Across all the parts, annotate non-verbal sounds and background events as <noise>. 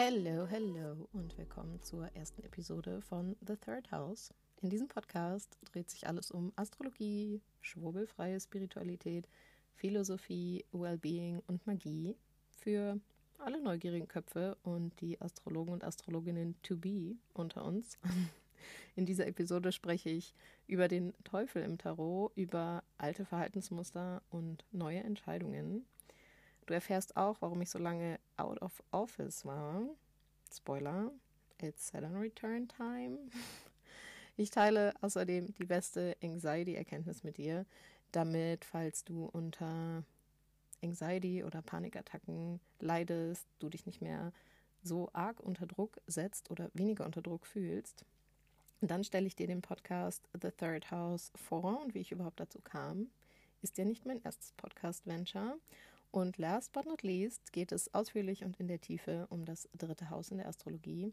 Hello, hello und willkommen zur ersten Episode von The Third House. In diesem Podcast dreht sich alles um Astrologie, schwurbelfreie Spiritualität, Philosophie, Wellbeing und Magie für alle neugierigen Köpfe und die Astrologen und Astrologinnen to be unter uns. <laughs> In dieser Episode spreche ich über den Teufel im Tarot, über alte Verhaltensmuster und neue Entscheidungen. Du erfährst auch, warum ich so lange out of office war. Spoiler, it's Saturn Return Time. <laughs> Ich teile außerdem die beste Anxiety-Erkenntnis mit dir, damit, falls du unter Anxiety oder Panikattacken leidest, du dich nicht mehr so arg unter Druck setzt oder weniger unter Druck fühlst. Und dann stelle ich dir den Podcast The Third House vor und wie ich überhaupt dazu kam. Ist ja nicht mein erstes Podcast-Venture. Und last but not least geht es ausführlich und in der Tiefe um das dritte Haus in der Astrologie.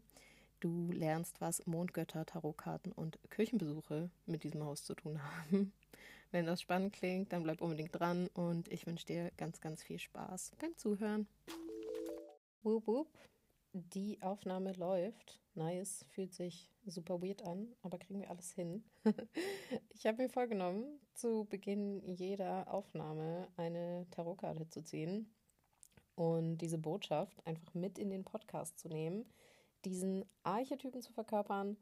Du lernst, was Mondgötter, Tarotkarten und Kirchenbesuche mit diesem Haus zu tun haben. <laughs> Wenn das spannend klingt, dann bleib unbedingt dran und ich wünsche dir ganz, ganz viel Spaß beim Zuhören. Wup, wup. Die Aufnahme läuft. Nice, fühlt sich super weird an, aber kriegen wir alles hin. <laughs> ich habe mir vorgenommen, zu Beginn jeder Aufnahme eine Tarotkarte zu ziehen und diese Botschaft einfach mit in den Podcast zu nehmen, diesen Archetypen zu verkörpern,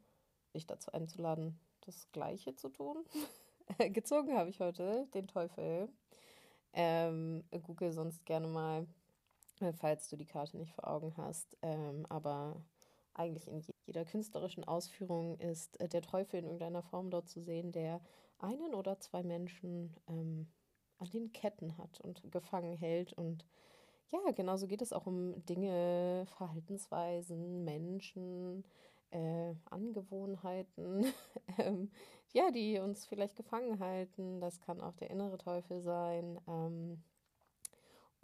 dich dazu einzuladen, das Gleiche zu tun. <laughs> Gezogen habe ich heute den Teufel. Ähm, Google sonst gerne mal falls du die Karte nicht vor Augen hast. Ähm, aber eigentlich in jeder künstlerischen Ausführung ist äh, der Teufel in irgendeiner Form dort zu sehen, der einen oder zwei Menschen ähm, an den Ketten hat und gefangen hält. Und ja, genauso geht es auch um Dinge, Verhaltensweisen, Menschen, äh, Angewohnheiten, <laughs> ähm, ja, die uns vielleicht gefangen halten. Das kann auch der innere Teufel sein. Ähm,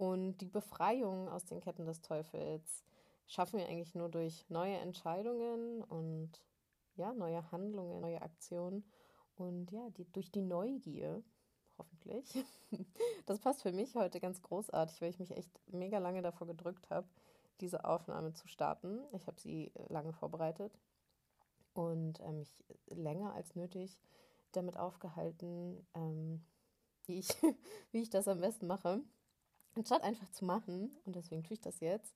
und die Befreiung aus den Ketten des Teufels schaffen wir eigentlich nur durch neue Entscheidungen und ja, neue Handlungen, neue Aktionen und ja, die, durch die Neugier, hoffentlich. <laughs> Das passt für mich heute ganz großartig, weil ich mich echt mega lange davor gedrückt habe, diese Aufnahme zu starten. Ich habe sie lange vorbereitet und äh, mich länger als nötig damit aufgehalten, ähm, wie, ich, <laughs> wie ich das am besten mache. Anstatt einfach zu machen, und deswegen tue ich das jetzt,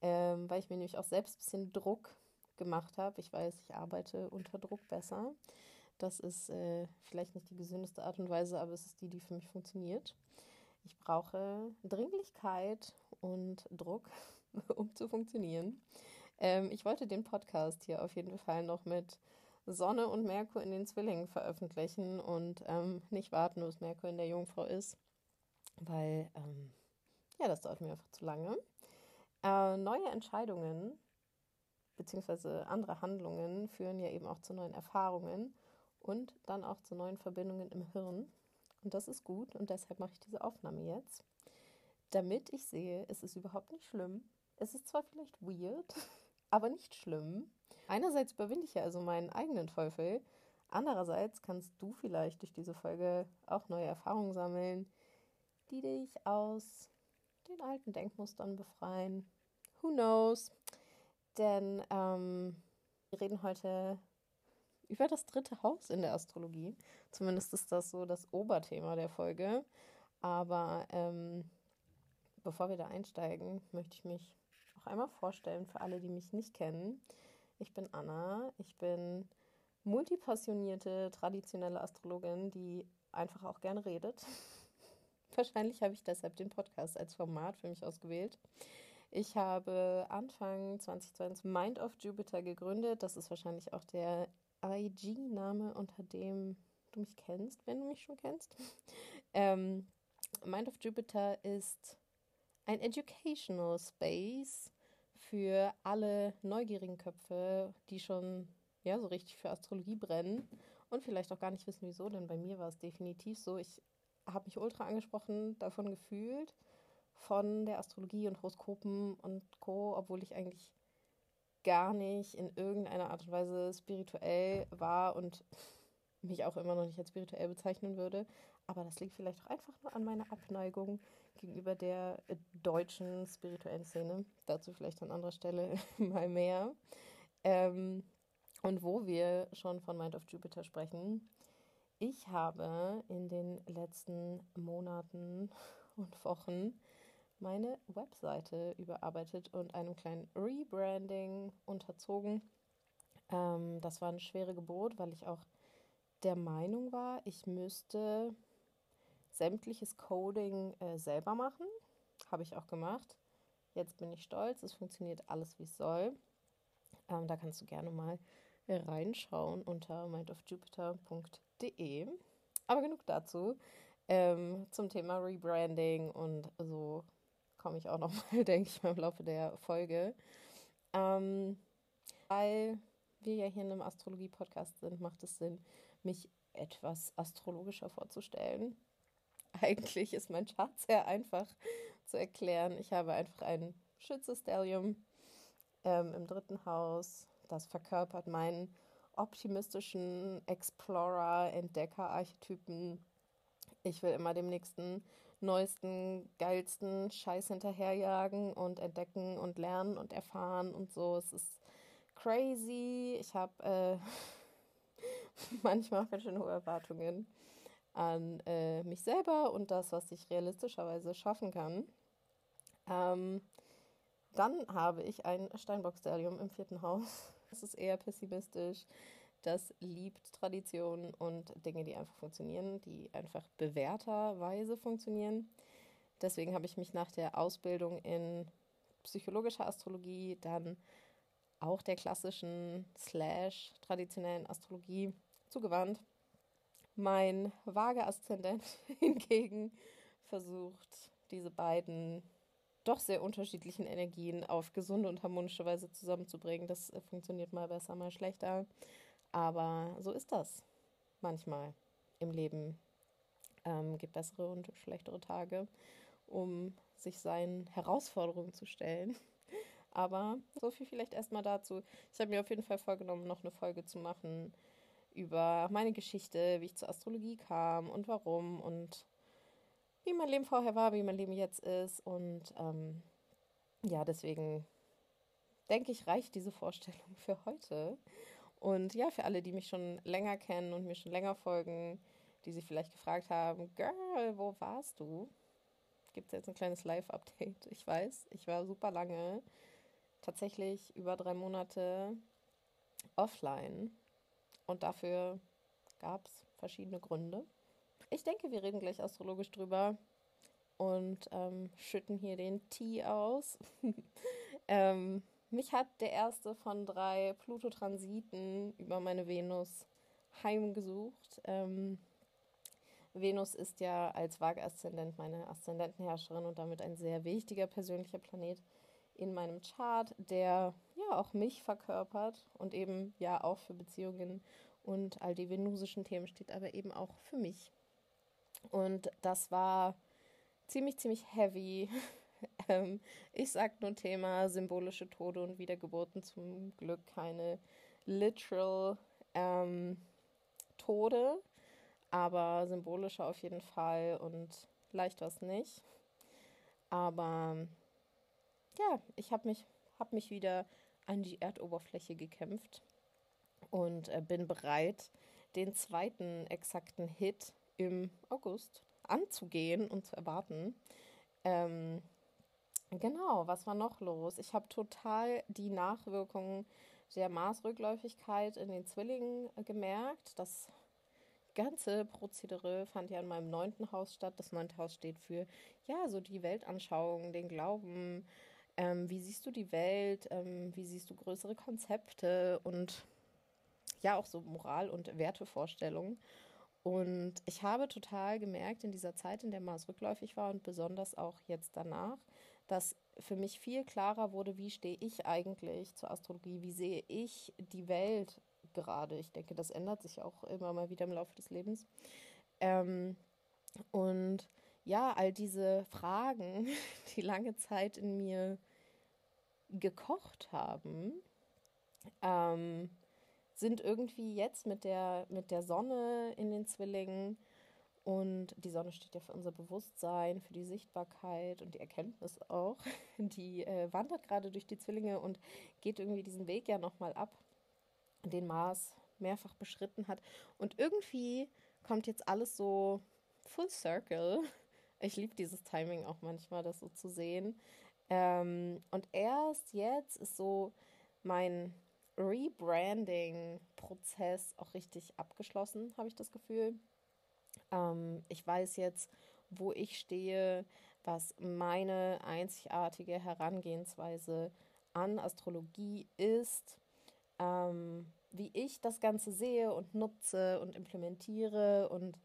ähm, weil ich mir nämlich auch selbst ein bisschen Druck gemacht habe. Ich weiß, ich arbeite unter Druck besser. Das ist äh, vielleicht nicht die gesündeste Art und Weise, aber es ist die, die für mich funktioniert. Ich brauche Dringlichkeit und Druck, <laughs> um zu funktionieren. Ähm, ich wollte den Podcast hier auf jeden Fall noch mit Sonne und Merkur in den Zwillingen veröffentlichen und ähm, nicht warten, bis Merkur in der Jungfrau ist, weil ähm, ja, das dauert mir einfach zu lange. Äh, neue Entscheidungen bzw. andere Handlungen führen ja eben auch zu neuen Erfahrungen und dann auch zu neuen Verbindungen im Hirn. Und das ist gut und deshalb mache ich diese Aufnahme jetzt, damit ich sehe, es ist überhaupt nicht schlimm. Es ist zwar vielleicht weird, <laughs> aber nicht schlimm. Einerseits überwinde ich ja also meinen eigenen Teufel, andererseits kannst du vielleicht durch diese Folge auch neue Erfahrungen sammeln, die dich aus den alten Denkmustern befreien. Who knows? Denn ähm, wir reden heute über das dritte Haus in der Astrologie. Zumindest ist das so das Oberthema der Folge. Aber ähm, bevor wir da einsteigen, möchte ich mich auch einmal vorstellen für alle, die mich nicht kennen. Ich bin Anna. Ich bin multipassionierte, traditionelle Astrologin, die einfach auch gerne redet. <laughs> Wahrscheinlich habe ich deshalb den Podcast als Format für mich ausgewählt. Ich habe Anfang 2020 Mind of Jupiter gegründet. Das ist wahrscheinlich auch der IG-Name, unter dem du mich kennst, wenn du mich schon kennst. <laughs> Ähm, Mind of Jupiter ist ein Educational Space für alle neugierigen Köpfe, die schon ja so richtig für Astrologie brennen und vielleicht auch gar nicht wissen, wieso, denn bei mir war es definitiv so. Ich habe mich ultra angesprochen davon gefühlt, von der Astrologie und Horoskopen und Co., obwohl ich eigentlich gar nicht in irgendeiner Art und Weise spirituell war und mich auch immer noch nicht als spirituell bezeichnen würde. Aber das liegt vielleicht auch einfach nur an meiner Abneigung gegenüber der deutschen spirituellen Szene. Dazu vielleicht an anderer Stelle <laughs> mal mehr. Ähm, und wo wir schon von Mind of Jupiter sprechen, ich habe in den letzten Monaten <laughs> und Wochen meine Webseite überarbeitet und einem kleinen Rebranding unterzogen. Ähm, das war eine schwere Geburt, weil ich auch der Meinung war, ich müsste sämtliches Coding äh, selber machen. Habe ich auch gemacht. Jetzt bin ich stolz, es funktioniert alles wie es soll. Ähm, da kannst du gerne mal reinschauen unter mindofjupiter.de. Aber genug dazu. Ähm, zum Thema Rebranding und so komme ich auch noch mal, <laughs> denke ich im Laufe der Folge. Ähm, weil wir ja hier in einem Astrologie-Podcast sind, macht es Sinn, mich etwas astrologischer vorzustellen. <laughs> Eigentlich ist mein Chart sehr einfach zu erklären. Ich habe einfach ein Schütze-Stellium ähm, im dritten Haus. Das verkörpert meinen optimistischen Explorer, Entdecker, Archetypen. Ich will immer dem nächsten, neuesten, geilsten Scheiß hinterherjagen und entdecken und lernen und erfahren und so. Es ist crazy. Ich habe äh, <laughs> manchmal ganz schön hohe Erwartungen an äh, mich selber und das, was ich realistischerweise schaffen kann. Ähm, dann habe ich ein Steinbock-Stadium im vierten Haus. Das ist eher pessimistisch. Das liebt Traditionen und Dinge, die einfach funktionieren, die einfach bewährterweise funktionieren. Deswegen habe ich mich nach der Ausbildung in psychologischer Astrologie dann auch der klassischen slash traditionellen Astrologie zugewandt. Mein vage Aszendent <laughs> hingegen versucht, diese beiden doch sehr unterschiedlichen Energien auf gesunde und harmonische Weise zusammenzubringen. Das äh, funktioniert mal besser, mal schlechter. Aber so ist das manchmal im Leben. Ähm, gibt bessere und schlechtere Tage, um sich seinen Herausforderungen zu stellen. <laughs> Aber so viel vielleicht erstmal dazu. Ich habe mir auf jeden Fall vorgenommen, noch eine Folge zu machen über meine Geschichte, wie ich zur Astrologie kam und warum und wie mein Leben vorher war, wie mein Leben jetzt ist. Und ähm, ja, deswegen denke ich, reicht diese Vorstellung <laughs> für heute. Und ja, für alle, die mich schon länger kennen und mir schon länger folgen, die sich vielleicht gefragt haben, Girl, wo warst du? Gibt es jetzt ein kleines Live-Update? Ich weiß, ich war super lange, tatsächlich über drei Monate offline. Und dafür gab es verschiedene Gründe. Ich denke, wir reden gleich astrologisch drüber und ähm, schütten hier den Tee aus. <laughs> ähm, mich hat der erste von drei Pluto-Transiten über meine Venus heimgesucht. Ähm, Venus ist ja als Waage-Aszendent meine Aszendentenherrscherin und damit ein sehr wichtiger persönlicher Planet in meinem Chart, der ja auch mich verkörpert und eben ja auch für Beziehungen und all die venusischen Themen steht, aber eben auch für mich. Und das war ziemlich, ziemlich heavy. <laughs> ähm, ich sag nur Thema symbolische Tode und Wiedergeburten. Zum Glück keine literal ähm, Tode, aber symbolische auf jeden Fall und leicht was nicht. Aber ja, ich habe mich, hab mich wieder an die Erdoberfläche gekämpft und äh, bin bereit, den zweiten exakten Hit im August anzugehen und zu erwarten. Ähm, genau, was war noch los? Ich habe total die Nachwirkungen der Maßrückläufigkeit in den Zwillingen gemerkt. Das ganze Prozedere fand ja in meinem neunten Haus statt. Das neunte Haus steht für, ja, so die Weltanschauung, den Glauben. Ähm, wie siehst du die Welt? Ähm, wie siehst du größere Konzepte und ja, auch so Moral- und Wertevorstellungen? Und ich habe total gemerkt in dieser Zeit, in der Mars rückläufig war und besonders auch jetzt danach, dass für mich viel klarer wurde, wie stehe ich eigentlich zur Astrologie, wie sehe ich die Welt gerade. Ich denke, das ändert sich auch immer mal wieder im Laufe des Lebens. Ähm, und ja, all diese Fragen, <laughs> die lange Zeit in mir gekocht haben, ähm, sind irgendwie jetzt mit der, mit der Sonne in den Zwillingen Und die Sonne steht ja für unser Bewusstsein, für die Sichtbarkeit und die Erkenntnis auch. <laughs> Die äh, wandert gerade durch die Zwillinge und geht irgendwie diesen Weg ja nochmal ab, den Mars mehrfach beschritten hat. Und irgendwie kommt jetzt alles so full circle. <laughs> Ich liebe dieses Timing auch manchmal, das so zu sehen. Ähm, und erst jetzt ist so mein Rebranding-Prozess auch richtig abgeschlossen, habe ich das Gefühl. Ähm, ich weiß jetzt, wo ich stehe, was meine einzigartige Herangehensweise an Astrologie ist, ähm, wie ich das Ganze sehe und nutze und implementiere und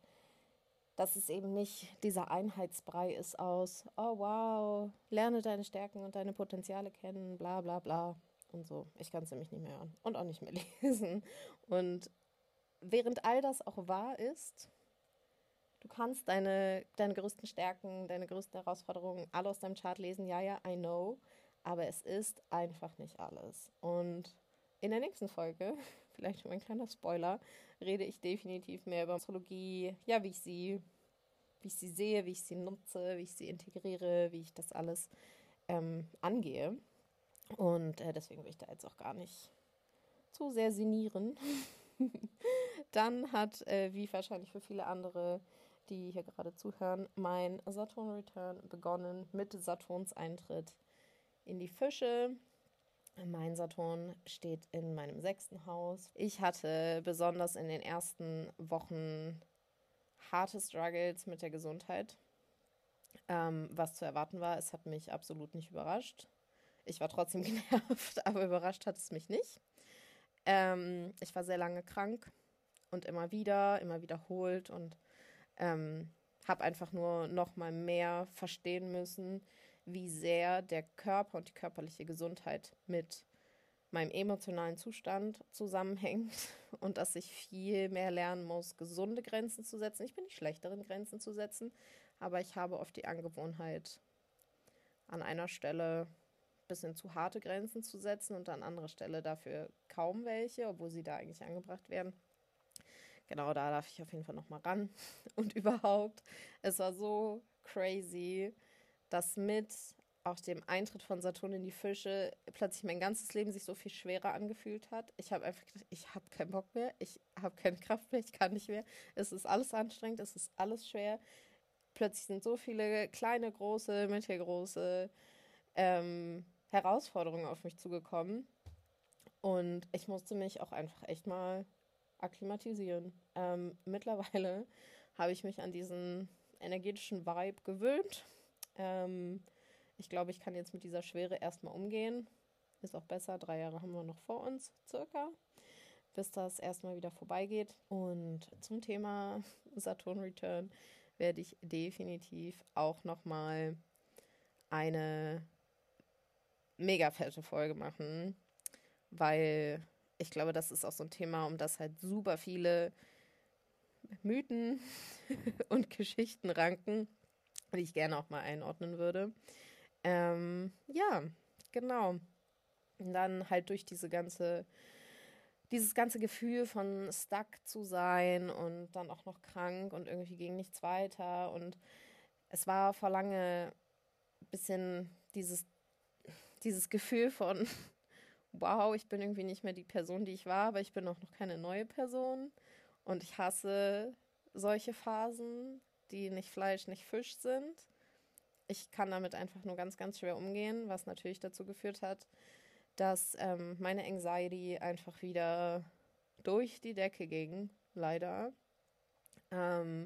dass es eben nicht dieser Einheitsbrei ist aus, oh wow, lerne deine Stärken und deine Potenziale kennen, bla bla bla und so. Ich kann es nämlich nicht mehr hören und auch nicht mehr <laughs> lesen. Und während all das auch wahr ist, du kannst deine, deine größten Stärken, deine größten Herausforderungen alle aus deinem Chart lesen, ja, ja, I know, aber es ist einfach nicht alles. Und in der nächsten Folge, <laughs> vielleicht schon ein kleiner Spoiler, rede ich definitiv mehr über Astrologie, ja, wie ich sie, wie ich sie sehe, wie ich sie nutze, wie ich sie integriere, wie ich das alles ähm, angehe. Und äh, deswegen will ich da jetzt auch gar nicht zu sehr sinnieren. <laughs> Dann hat, äh, wie wahrscheinlich für viele andere, die hier gerade zuhören, mein Saturn Return begonnen mit Saturns Eintritt in die Fische. Mein Saturn steht in meinem sechsten Haus. Ich hatte besonders in den ersten Wochen harte Struggles mit der Gesundheit. Ähm, was zu erwarten war, es hat mich absolut nicht überrascht. Ich war trotzdem <laughs> genervt, aber überrascht hat es mich nicht. Ähm, ich war sehr lange krank und immer wieder, immer wiederholt und ähm, habe einfach nur noch mal mehr verstehen müssen, wie sehr der Körper und die körperliche Gesundheit mit meinem emotionalen Zustand zusammenhängt <laughs> und dass ich viel mehr lernen muss, gesunde Grenzen zu setzen. Ich bin nicht schlechteren Grenzen zu setzen, aber ich habe oft die Angewohnheit, an einer Stelle bisschen zu harte Grenzen zu setzen und an anderer Stelle dafür kaum welche, obwohl sie da eigentlich angebracht werden. Genau, da darf ich auf jeden Fall nochmal ran. <laughs> Und überhaupt, es war so crazy, dass mit auch dem Eintritt von Saturn in die Fische plötzlich mein ganzes Leben sich so viel schwerer angefühlt hat. Ich habe einfach gedacht, ich habe keinen Bock mehr, ich habe keine Kraft mehr, ich kann nicht mehr. Es ist alles anstrengend, es ist alles schwer. Plötzlich sind so viele kleine, große, mittelgroße ähm, Herausforderungen auf mich zugekommen. Und ich musste mich auch einfach echt mal akklimatisieren. Ähm, mittlerweile habe ich mich an diesen energetischen Vibe gewöhnt ähm, ich glaube, ich kann jetzt mit dieser Schwere erstmal umgehen. Ist auch besser. Drei Jahre haben wir noch vor uns, circa, bis das erstmal wieder vorbeigeht. Und zum Thema Saturn Return werde ich definitiv auch nochmal eine mega fette Folge machen, weil ich glaube, das ist auch so ein Thema, um das halt super viele Mythen <laughs> und Geschichten ranken die ich gerne auch mal einordnen würde. Ähm, ja, genau. Und dann halt durch diese ganze, dieses ganze Gefühl von stuck zu sein und dann auch noch krank und irgendwie ging nichts weiter. Und es war vor lange ein bisschen dieses, dieses Gefühl von, <laughs> wow, ich bin irgendwie nicht mehr die Person, die ich war, aber ich bin auch noch keine neue Person. Und ich hasse solche Phasen die nicht Fleisch, nicht Fisch sind. Ich kann damit einfach nur ganz, ganz schwer umgehen, was natürlich dazu geführt hat, dass ähm, meine Anxiety einfach wieder durch die Decke ging, leider. Ähm,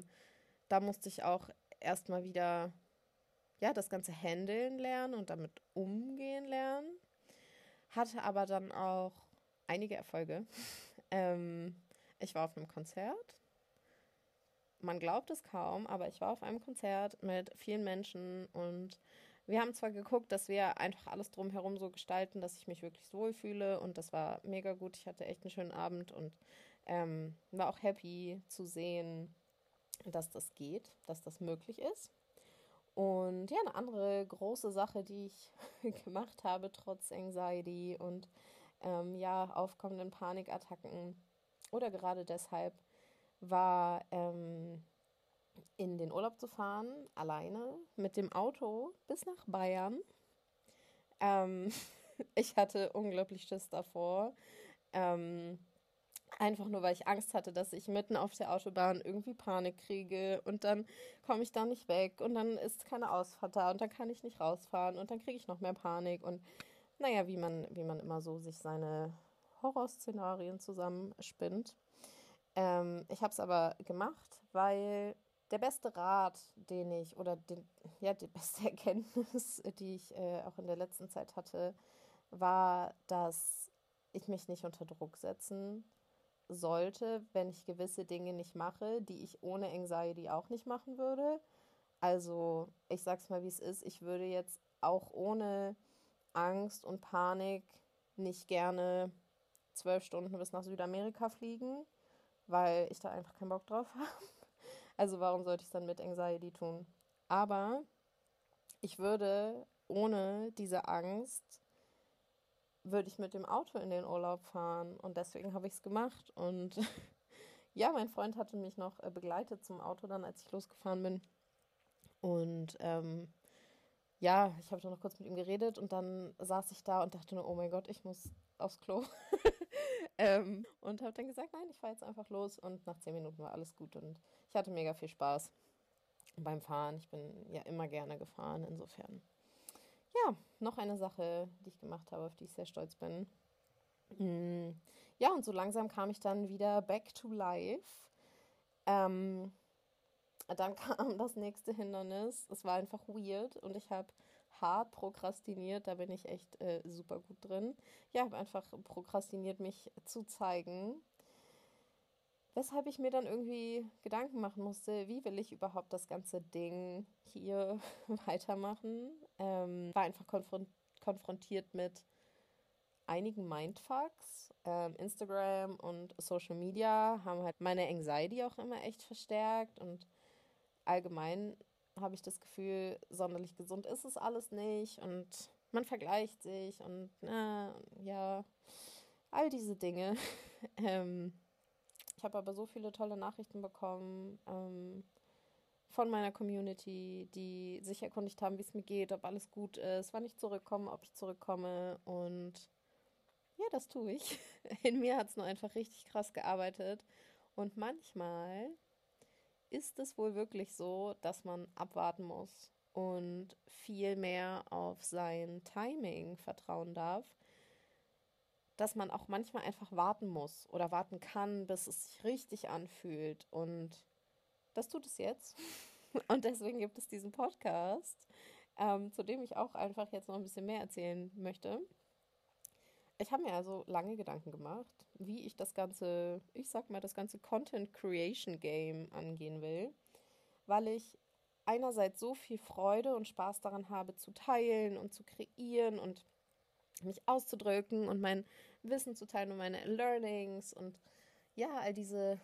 da musste ich auch erstmal wieder ja, das ganze Handeln lernen und damit umgehen lernen. Hatte aber dann auch einige Erfolge. <laughs> ähm, ich war auf einem Konzert man glaubt es kaum, aber ich war auf einem Konzert mit vielen Menschen und wir haben zwar geguckt, dass wir einfach alles drumherum so gestalten, dass ich mich wirklich wohlfühle und das war mega gut. Ich hatte echt einen schönen Abend und ähm, war auch happy zu sehen, dass das geht, dass das möglich ist. Und ja, eine andere große Sache, die ich <laughs> gemacht habe, trotz Anxiety und ähm, ja, aufkommenden Panikattacken oder gerade deshalb, war ähm, in den Urlaub zu fahren, alleine mit dem Auto bis nach Bayern. Ähm, <laughs> ich hatte unglaublich Schiss davor. Ähm, einfach nur, weil ich Angst hatte, dass ich mitten auf der Autobahn irgendwie Panik kriege und dann komme ich da nicht weg und dann ist keine Ausfahrt da und dann kann ich nicht rausfahren und dann kriege ich noch mehr Panik und naja, wie man, wie man immer so sich seine Horrorszenarien zusammenspinnt. Ähm, ich habe es aber gemacht, weil der beste Rat, den ich, oder den, ja, die beste <laughs> Erkenntnis, die ich äh, auch in der letzten Zeit hatte, war, dass ich mich nicht unter Druck setzen sollte, wenn ich gewisse Dinge nicht mache, die ich ohne Anxiety auch nicht machen würde. Also, ich sag's mal, wie es ist, ich würde jetzt auch ohne Angst und Panik nicht gerne zwölf Stunden bis nach Südamerika fliegen, weil ich da einfach keinen Bock drauf <laughs> habe. Also warum sollte ich es dann mit Anxiety tun? Aber ich würde ohne diese Angst würde ich mit dem Auto in den Urlaub fahren und deswegen habe ich es gemacht und <laughs> ja, mein Freund hatte mich noch äh, begleitet zum Auto dann, als ich losgefahren bin und ähm, ja, ich habe dann noch kurz mit ihm geredet und dann saß ich da und dachte nur, oh mein Gott, ich muss aufs Klo. <laughs> ähm, und habe dann gesagt, nein, ich fahre jetzt einfach los. Und nach zehn Minuten war alles gut und ich hatte mega viel Spaß beim Fahren. Ich bin ja immer gerne gefahren, insofern. Ja, noch eine Sache, die ich gemacht habe, auf die ich sehr stolz bin. Mm, ja, und so langsam kam ich dann wieder back to life. Ähm, dann <laughs> kam das nächste Hindernis. Es war einfach weird und ich habe hart prokrastiniert. Da bin ich echt äh, super gut drin. Ja, habe einfach prokrastiniert, mich zu zeigen. Weshalb ich mir dann irgendwie Gedanken machen musste, wie will ich überhaupt das ganze Ding hier <laughs> weitermachen. Ähm, war einfach konfront konfrontiert mit einigen Mindfucks. Ähm, Instagram und Social Media haben halt meine Anxiety auch immer echt verstärkt und allgemein habe ich das Gefühl, sonderlich gesund ist es alles nicht und man vergleicht sich und äh, ja, all diese Dinge. <laughs> ähm, ich habe aber so viele tolle Nachrichten bekommen ähm, von meiner Community, die sich erkundigt haben, wie es mir geht, ob alles gut ist, wann ich zurückkomme, ob ich zurückkomme und ja, das tue ich. <laughs> In mir hat es nur einfach richtig krass gearbeitet und manchmal ist es wohl wirklich so, dass man abwarten muss und viel mehr auf sein Timing vertrauen darf, dass man auch manchmal einfach warten muss oder warten kann, bis es sich richtig anfühlt. Und das tut es jetzt. <laughs> Und deswegen gibt es diesen Podcast, ähm, zu dem ich auch einfach jetzt noch ein bisschen mehr erzählen möchte. Ich habe mir also lange Gedanken gemacht, wie ich das ganze, ich sag mal, das ganze Content Creation Game angehen will, weil ich einerseits so viel Freude und Spaß daran habe, zu teilen und zu kreieren und mich auszudrücken und mein Wissen zu teilen und meine Learnings und ja, all diese,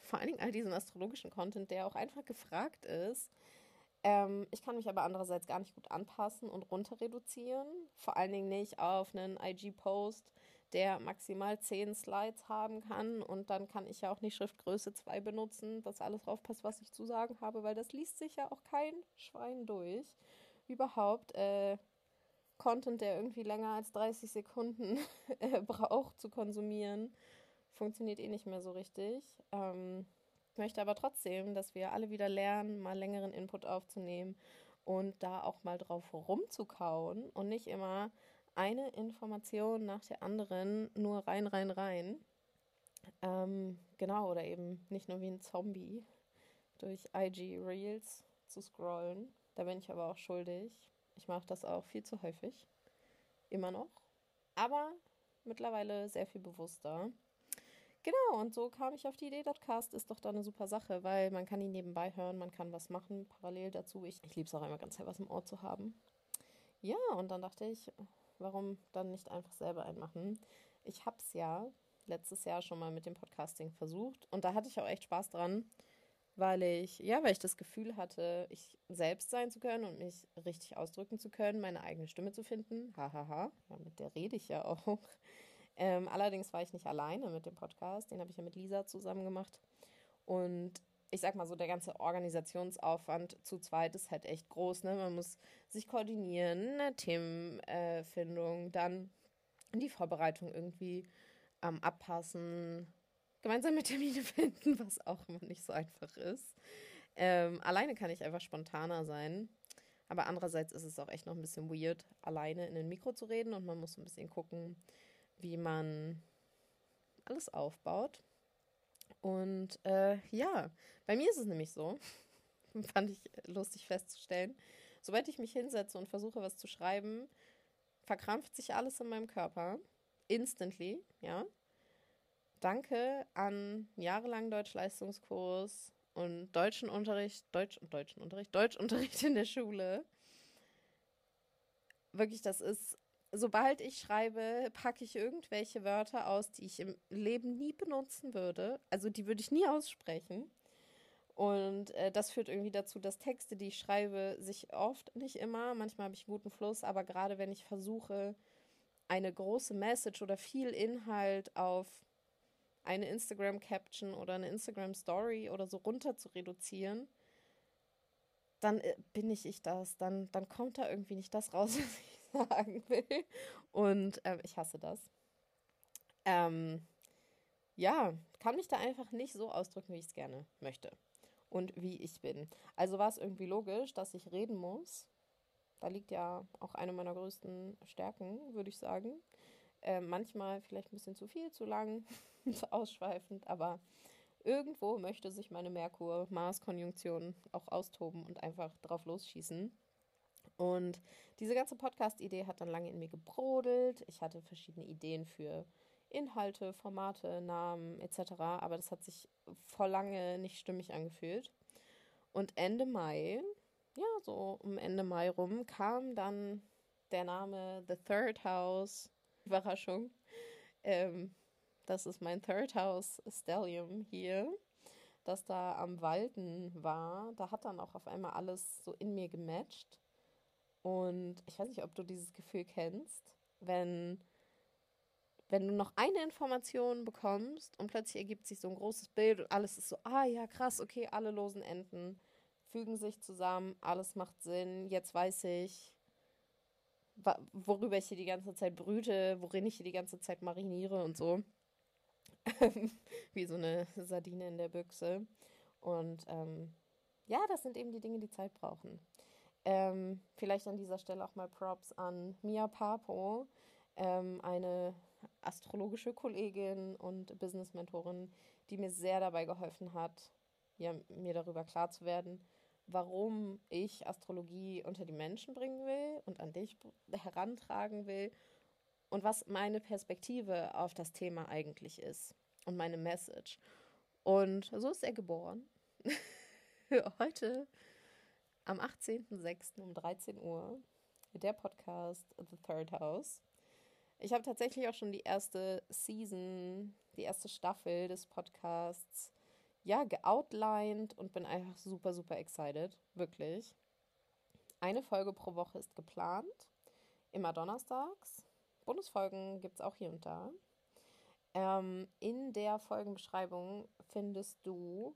vor allen Dingen all diesen astrologischen Content, der auch einfach gefragt ist, ähm, ich kann mich aber andererseits gar nicht gut anpassen und runter reduzieren. Vor allen Dingen nicht auf einen IG-Post, der maximal 10 Slides haben kann. Und dann kann ich ja auch nicht Schriftgröße 2 benutzen, dass alles drauf passt, was ich zu sagen habe, weil das liest sich ja auch kein Schwein durch. Überhaupt äh, Content, der irgendwie länger als 30 Sekunden <laughs> äh, braucht zu konsumieren, funktioniert eh nicht mehr so richtig. Ähm, ich möchte aber trotzdem, dass wir alle wieder lernen, mal längeren Input aufzunehmen und da auch mal drauf rumzukauen und nicht immer eine Information nach der anderen nur rein, rein, rein. Ähm, genau, oder eben nicht nur wie ein Zombie durch IG Reels zu scrollen. Da bin ich aber auch schuldig. Ich mache das auch viel zu häufig. Immer noch. Aber mittlerweile sehr viel bewusster. Genau, und so kam ich auf die Idee, Cast ist doch da eine super Sache, weil man kann ihn nebenbei hören, man kann was machen, parallel dazu. Ich, ich liebe es auch immer ganz was im Ohr zu haben. Ja, und dann dachte ich, warum dann nicht einfach selber einmachen? Ich habe es ja letztes Jahr schon mal mit dem Podcasting versucht und da hatte ich auch echt Spaß dran, weil ich, ja, weil ich das Gefühl hatte, ich selbst sein zu können und mich richtig ausdrücken zu können, meine eigene Stimme zu finden. Hahaha, ja, mit der rede ich ja auch. <laughs> Ähm, allerdings war ich nicht alleine mit dem Podcast, den habe ich ja mit Lisa zusammen gemacht. Und ich sag mal so, der ganze Organisationsaufwand zu zweit ist halt echt groß. Ne? Man muss sich koordinieren, eine Themenfindung, dann die Vorbereitung irgendwie ähm, abpassen, gemeinsame Termine <laughs> finden, was auch immer nicht so einfach ist. Ähm, alleine kann ich einfach spontaner sein. Aber andererseits ist es auch echt noch ein bisschen weird, alleine in ein Mikro zu reden und man muss ein bisschen gucken, wie man alles aufbaut. Und äh, ja, bei mir ist es nämlich so, <laughs> fand ich lustig festzustellen, sobald ich mich hinsetze und versuche, was zu schreiben, verkrampft sich alles in meinem Körper. Instantly, ja. Danke an jahrelangen Deutschleistungskurs und deutschen Unterricht, Deutsch und deutschen Unterricht, Deutschunterricht in der Schule. Wirklich, das ist sobald ich schreibe, packe ich irgendwelche Wörter aus, die ich im Leben nie benutzen würde. Also die würde ich nie aussprechen. Und äh, das führt irgendwie dazu, dass Texte, die ich schreibe, sich oft, nicht immer, manchmal habe ich einen guten Fluss, aber gerade wenn ich versuche, eine große Message oder viel Inhalt auf eine Instagram-Caption oder eine Instagram-Story oder so runter zu reduzieren, dann äh, bin ich ich das, dann, dann kommt da irgendwie nicht das raus, <laughs> was ich sagen will. Und ähm, ich hasse das. Ähm, ja, kann mich da einfach nicht so ausdrücken, wie ich es gerne möchte und wie ich bin. Also war es irgendwie logisch, dass ich reden muss. Da liegt ja auch eine meiner größten Stärken, würde ich sagen. Äh, manchmal vielleicht ein bisschen zu viel, zu lang, zu <laughs> ausschweifend, aber irgendwo möchte sich meine Merkur-Mars-Konjunktion auch austoben und einfach drauf losschießen. Und diese ganze Podcast-Idee hat dann lange in mir gebrodelt. Ich hatte verschiedene Ideen für Inhalte, Formate, Namen etc. Aber das hat sich vor lange nicht stimmig angefühlt. Und Ende Mai, ja, so um Ende Mai rum, kam dann der Name The Third House. Überraschung. Ähm, das ist mein Third House Stellium hier, das da am Walden war. Da hat dann auch auf einmal alles so in mir gematcht. Und ich weiß nicht, ob du dieses Gefühl kennst, wenn, wenn du noch eine Information bekommst und plötzlich ergibt sich so ein großes Bild und alles ist so, ah ja, krass, okay, alle losen Enden fügen sich zusammen, alles macht Sinn, jetzt weiß ich, worüber ich hier die ganze Zeit brüte, worin ich hier die ganze Zeit mariniere und so. <laughs> Wie so eine Sardine in der Büchse. Und ähm, ja, das sind eben die Dinge, die Zeit brauchen. Ähm, vielleicht an dieser Stelle auch mal Props an Mia Papo, ähm, eine astrologische Kollegin und Business-Mentorin, die mir sehr dabei geholfen hat, ja, mir darüber klar zu werden, warum ich Astrologie unter die Menschen bringen will und an dich herantragen will und was meine Perspektive auf das Thema eigentlich ist und meine Message. Und so ist er geboren. <laughs> Heute am 18.06. um 13 Uhr der Podcast The Third House. Ich habe tatsächlich auch schon die erste Season, die erste Staffel des Podcasts, ja, geoutlined und bin einfach super, super excited. Wirklich. Eine Folge pro Woche ist geplant. Immer donnerstags. Bonusfolgen gibt es auch hier und da. Ähm, in der Folgenbeschreibung findest du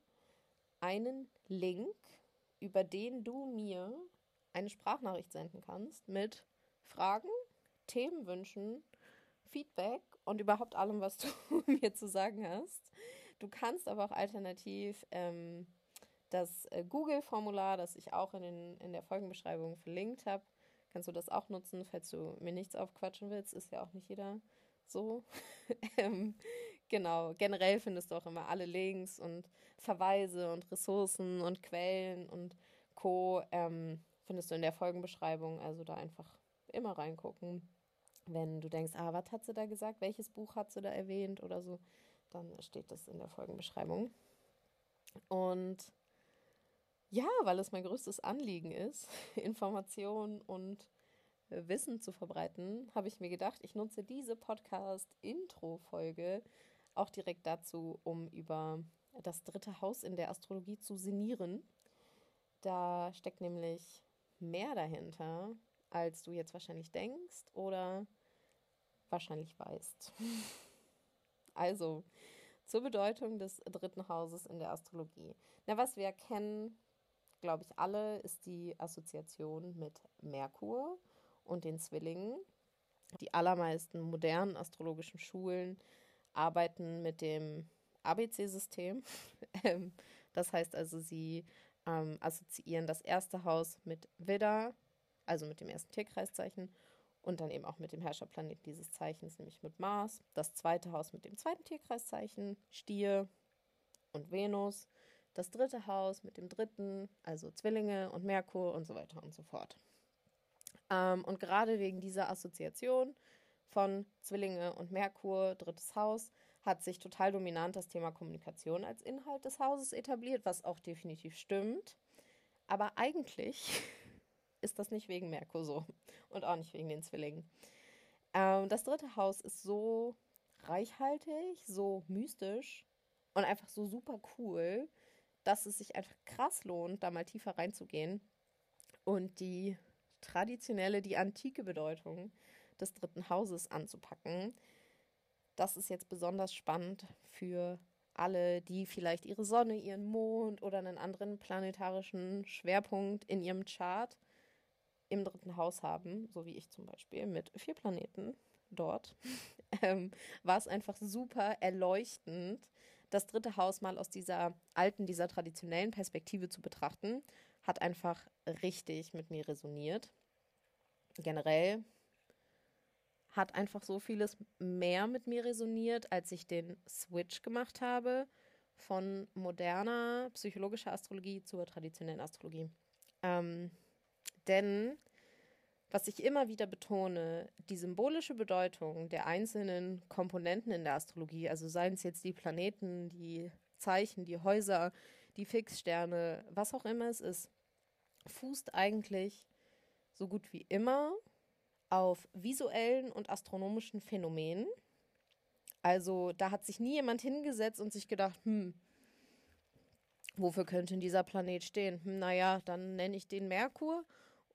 einen Link über den du mir eine Sprachnachricht senden kannst mit Fragen, Themenwünschen, Feedback und überhaupt allem, was <laughs> du mir zu sagen hast. Du kannst aber auch alternativ ähm, das äh, Google-Formular, das ich auch in, den, in der Folgenbeschreibung verlinkt habe, kannst du das auch nutzen, falls du mir nichts aufquatschen willst. Ist ja auch nicht jeder so. <laughs> ähm, genau, generell findest du auch immer alle Links und Verweise und Ressourcen und Quellen und Co. Ähm, findest du in der Folgenbeschreibung. Also da einfach immer reingucken. Wenn du denkst, ah, was hat sie da gesagt? Welches Buch hat sie da erwähnt oder so, dann steht das in der Folgenbeschreibung. Und ja, weil es mein größtes Anliegen ist, <laughs> Information und Wissen zu verbreiten, habe ich mir gedacht, ich nutze diese Podcast-Intro-Folge auch direkt dazu, um über das dritte Haus in der Astrologie zu sinnieren. Da steckt nämlich mehr dahinter, als du jetzt wahrscheinlich denkst oder wahrscheinlich weißt. <laughs> Also, zur Bedeutung des dritten Hauses in der Astrologie. Na, was wir kennen, glaube ich, alle, ist die Assoziation mit Merkur und den Zwillingen. Die allermeisten modernen astrologischen Schulen arbeiten mit dem ABC-System. <laughs> Ähm, das heißt also, sie ähm, assoziieren das erste Haus mit Widder, also mit dem ersten Tierkreiszeichen, und dann eben auch mit dem Herrscherplanet dieses Zeichens, nämlich mit Mars. Das zweite Haus mit dem zweiten Tierkreiszeichen, Stier und Venus. Das dritte Haus mit dem dritten, also Zwillinge und Merkur und so weiter und so fort. Ähm, und gerade wegen dieser Assoziation von Zwillinge und Merkur, drittes Haus, hat sich total dominant das Thema Kommunikation als Inhalt des Hauses etabliert, was auch definitiv stimmt. Aber eigentlich <laughs> ist das nicht wegen Merkur so und auch nicht wegen den Zwillingen. Ähm, das dritte Haus ist so reichhaltig, so mystisch und einfach so super cool, dass es sich einfach krass lohnt, da mal tiefer reinzugehen und die traditionelle, die antike Bedeutung des dritten Hauses anzupacken. Das ist jetzt besonders spannend für alle, die vielleicht ihre Sonne, ihren Mond oder einen anderen planetarischen Schwerpunkt in ihrem Chart im dritten Haus haben, so wie ich zum Beispiel mit vier Planeten dort, <laughs> ähm, war es einfach super erleuchtend, das dritte Haus mal aus dieser alten, dieser traditionellen Perspektive zu betrachten, hat einfach richtig mit mir resoniert. Generell hat einfach so vieles mehr mit mir resoniert, als ich den Switch gemacht habe von moderner psychologischer Astrologie zur traditionellen Astrologie. Ähm, denn, was ich immer wieder betone, die symbolische Bedeutung der einzelnen Komponenten in der Astrologie, also seien es jetzt die Planeten, die Zeichen, die Häuser, die Fixsterne, was auch immer es ist, fußt eigentlich so gut wie immer auf visuellen und astronomischen Phänomenen. Also da hat sich nie jemand hingesetzt und sich gedacht, hm, wofür könnte dieser Planet stehen? Hm, naja, dann nenne ich den Merkur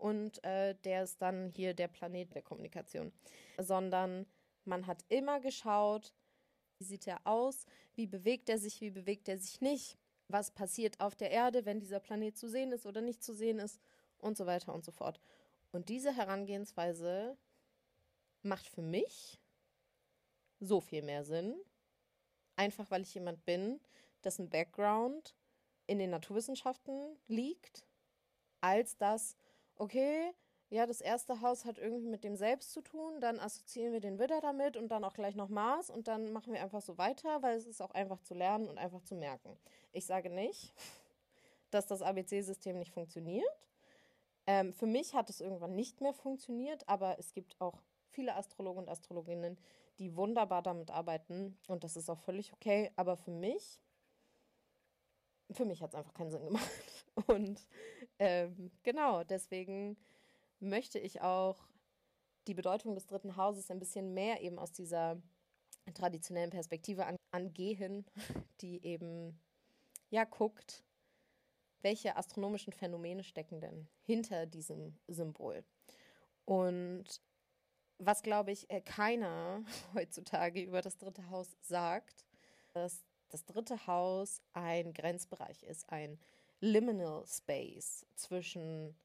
und äh, der ist dann hier der Planet der Kommunikation. Sondern man hat immer geschaut, wie sieht er aus, wie bewegt er sich, wie bewegt er sich nicht, was passiert auf der Erde, wenn dieser Planet zu sehen ist oder nicht zu sehen ist? Und so weiter und so fort. Und diese Herangehensweise macht für mich so viel mehr Sinn, einfach weil ich jemand bin, dessen Background in den Naturwissenschaften liegt, als dass, okay, ja, das erste Haus hat irgendwie mit dem Selbst zu tun, dann assoziieren wir den Widder damit und dann auch gleich noch Mars und dann machen wir einfach so weiter, weil es ist auch einfach zu lernen und einfach zu merken. Ich sage nicht, dass das ABC-System nicht funktioniert. Ähm, für mich hat es irgendwann nicht mehr funktioniert, aber es gibt auch viele Astrologen und Astrologinnen, die wunderbar damit arbeiten und das ist auch völlig okay. Aber für mich, für mich hat es einfach keinen Sinn gemacht. <laughs> Und ähm, genau, deswegen möchte ich auch die Bedeutung des dritten Hauses ein bisschen mehr eben aus dieser traditionellen Perspektive an, angehen, <laughs> die eben ja guckt, welche astronomischen Phänomene stecken denn hinter diesem Symbol. Und was, glaube ich, äh, keiner <laughs> heutzutage über das dritte Haus sagt, dass das dritte Haus ein Grenzbereich ist, ein Liminal Space zwischen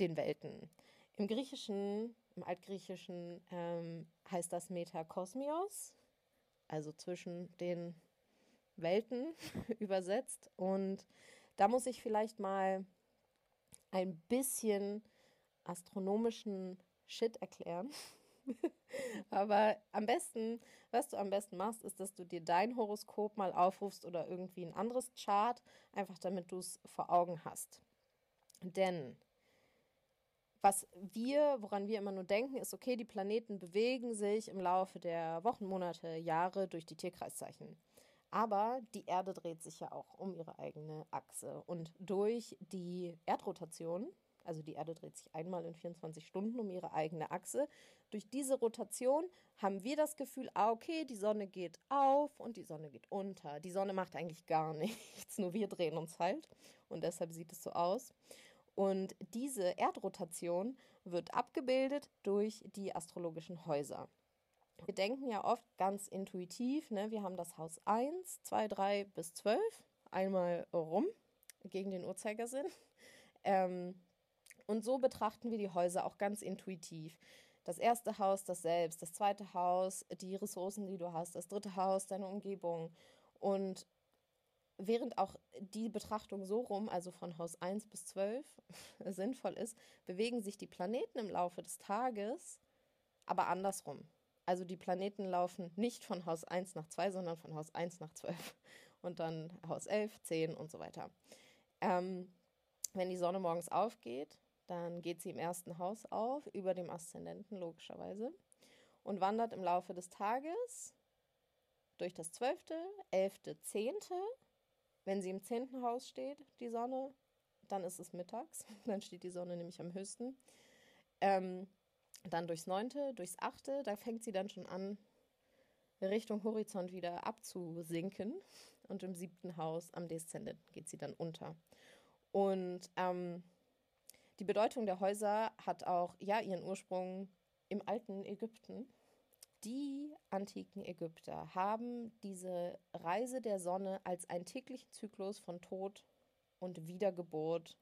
den Welten. Im Griechischen, im Altgriechischen ähm, heißt das Metakosmios, also zwischen den Welten <laughs> übersetzt. Und da muss ich vielleicht mal ein bisschen astronomischen Shit erklären. <laughs> <laughs> Aber am besten, was du am besten machst, ist, dass du dir dein Horoskop mal aufrufst oder irgendwie ein anderes Chart, einfach damit du es vor Augen hast. Denn was wir, woran wir immer nur denken, ist, okay, die Planeten bewegen sich im Laufe der Wochen, Monate, Jahre durch die Tierkreiszeichen. Aber die Erde dreht sich ja auch um ihre eigene Achse. Und durch die Erdrotation, also die Erde dreht sich einmal in 24 Stunden um ihre eigene Achse, durch diese Rotation haben wir das Gefühl, ah, okay, die Sonne geht auf und die Sonne geht unter. Die Sonne macht eigentlich gar <laughs> nichts, nur wir drehen uns halt. Und deshalb sieht es so aus. Und diese Erdrotation wird abgebildet durch die astrologischen Häuser. Wir denken ja oft ganz intuitiv, ne? wir haben das Haus 1, 2, 3 bis 12, einmal rum gegen den Uhrzeigersinn. Ähm, und so betrachten wir die Häuser auch ganz intuitiv. Das erste Haus, das Selbst, das zweite Haus, die Ressourcen, die du hast, das dritte Haus, deine Umgebung. Und während auch die Betrachtung so rum, also von Haus 1 bis 12, <laughs> sinnvoll ist, bewegen sich die Planeten im Laufe des Tages aber andersrum. Also die Planeten laufen nicht von Haus 1 nach 2, sondern von Haus 1 nach 12 <laughs> und dann Haus 11, 10 und so weiter. Ähm, wenn die Sonne morgens aufgeht, dann geht sie im ersten Haus auf, über dem Aszendenten logischerweise, und wandert im Laufe des Tages durch das 12., 11., 10., wenn sie im zehnten Haus steht, die Sonne, dann ist es mittags. <laughs> Dann steht die Sonne nämlich am höchsten. Ähm, dann durchs neunte, durchs achte, da fängt sie dann schon an, Richtung Horizont wieder abzusinken. Und im siebten Haus, am Deszendenten, geht sie dann unter. Und ähm, die Bedeutung der Häuser hat auch ja ihren Ursprung im alten Ägypten. Die antiken Ägypter haben diese Reise der Sonne als einen täglichen Zyklus von Tod und Wiedergeburt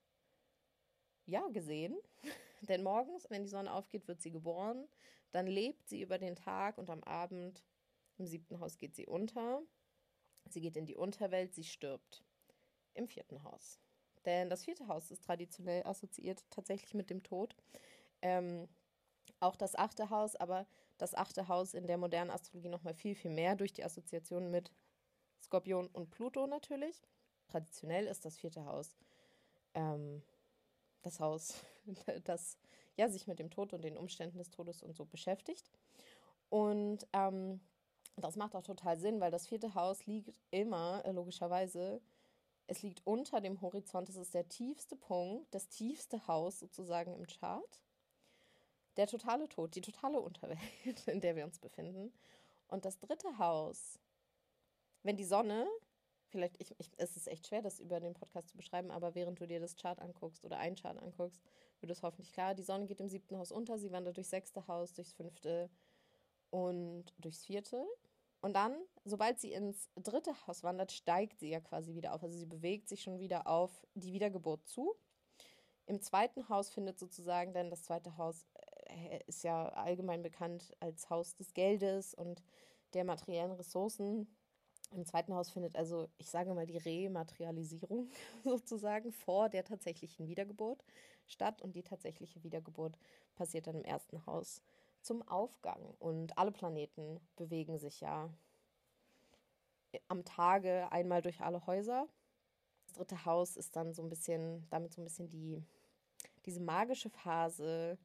ja gesehen. <laughs> Denn morgens, wenn die Sonne aufgeht, wird sie geboren. Dann lebt sie über den Tag und am Abend im siebten Haus geht sie unter. Sie geht in die Unterwelt, sie stirbt im vierten Haus. Denn das vierte Haus ist traditionell assoziiert tatsächlich mit dem Tod. Ähm, auch das achte Haus, aber das achte Haus in der modernen Astrologie nochmal viel, viel mehr durch die Assoziation mit Skorpion und Pluto natürlich. Traditionell ist das vierte Haus ähm, das Haus, <laughs> das ja sich mit dem Tod und den Umständen des Todes und so beschäftigt. Und ähm, das macht auch total Sinn, weil das vierte Haus liegt immer, äh, logischerweise, es liegt unter dem Horizont. Es ist der tiefste Punkt, das tiefste Haus sozusagen im Chart. Der totale Tod, die totale Unterwelt, <laughs> in der wir uns befinden. Und das dritte Haus, wenn die Sonne, vielleicht, ich, ich, es ist echt schwer, das über den Podcast zu beschreiben, aber während du dir das Chart anguckst oder ein Chart anguckst, wird es hoffentlich klar. Die Sonne geht im siebten Haus unter, sie wandert durchs sechste Haus, durchs fünfte und durchs vierte. Und dann, sobald sie ins dritte Haus wandert, steigt sie ja quasi wieder auf. Also sie bewegt sich schon wieder auf die Wiedergeburt zu. Im zweiten Haus findet sozusagen, denn das zweite Haus äh, ist ja allgemein bekannt als Haus des Geldes und der materiellen Ressourcen. Im zweiten Haus findet also, ich sage mal, die Rematerialisierung <laughs> sozusagen vor der tatsächlichen Wiedergeburt statt und die tatsächliche Wiedergeburt passiert dann im ersten Haus zum Aufgang. Und alle Planeten bewegen sich ja am Tage einmal durch alle Häuser. Das dritte Haus ist dann so ein bisschen, damit so ein bisschen die, diese magische Phase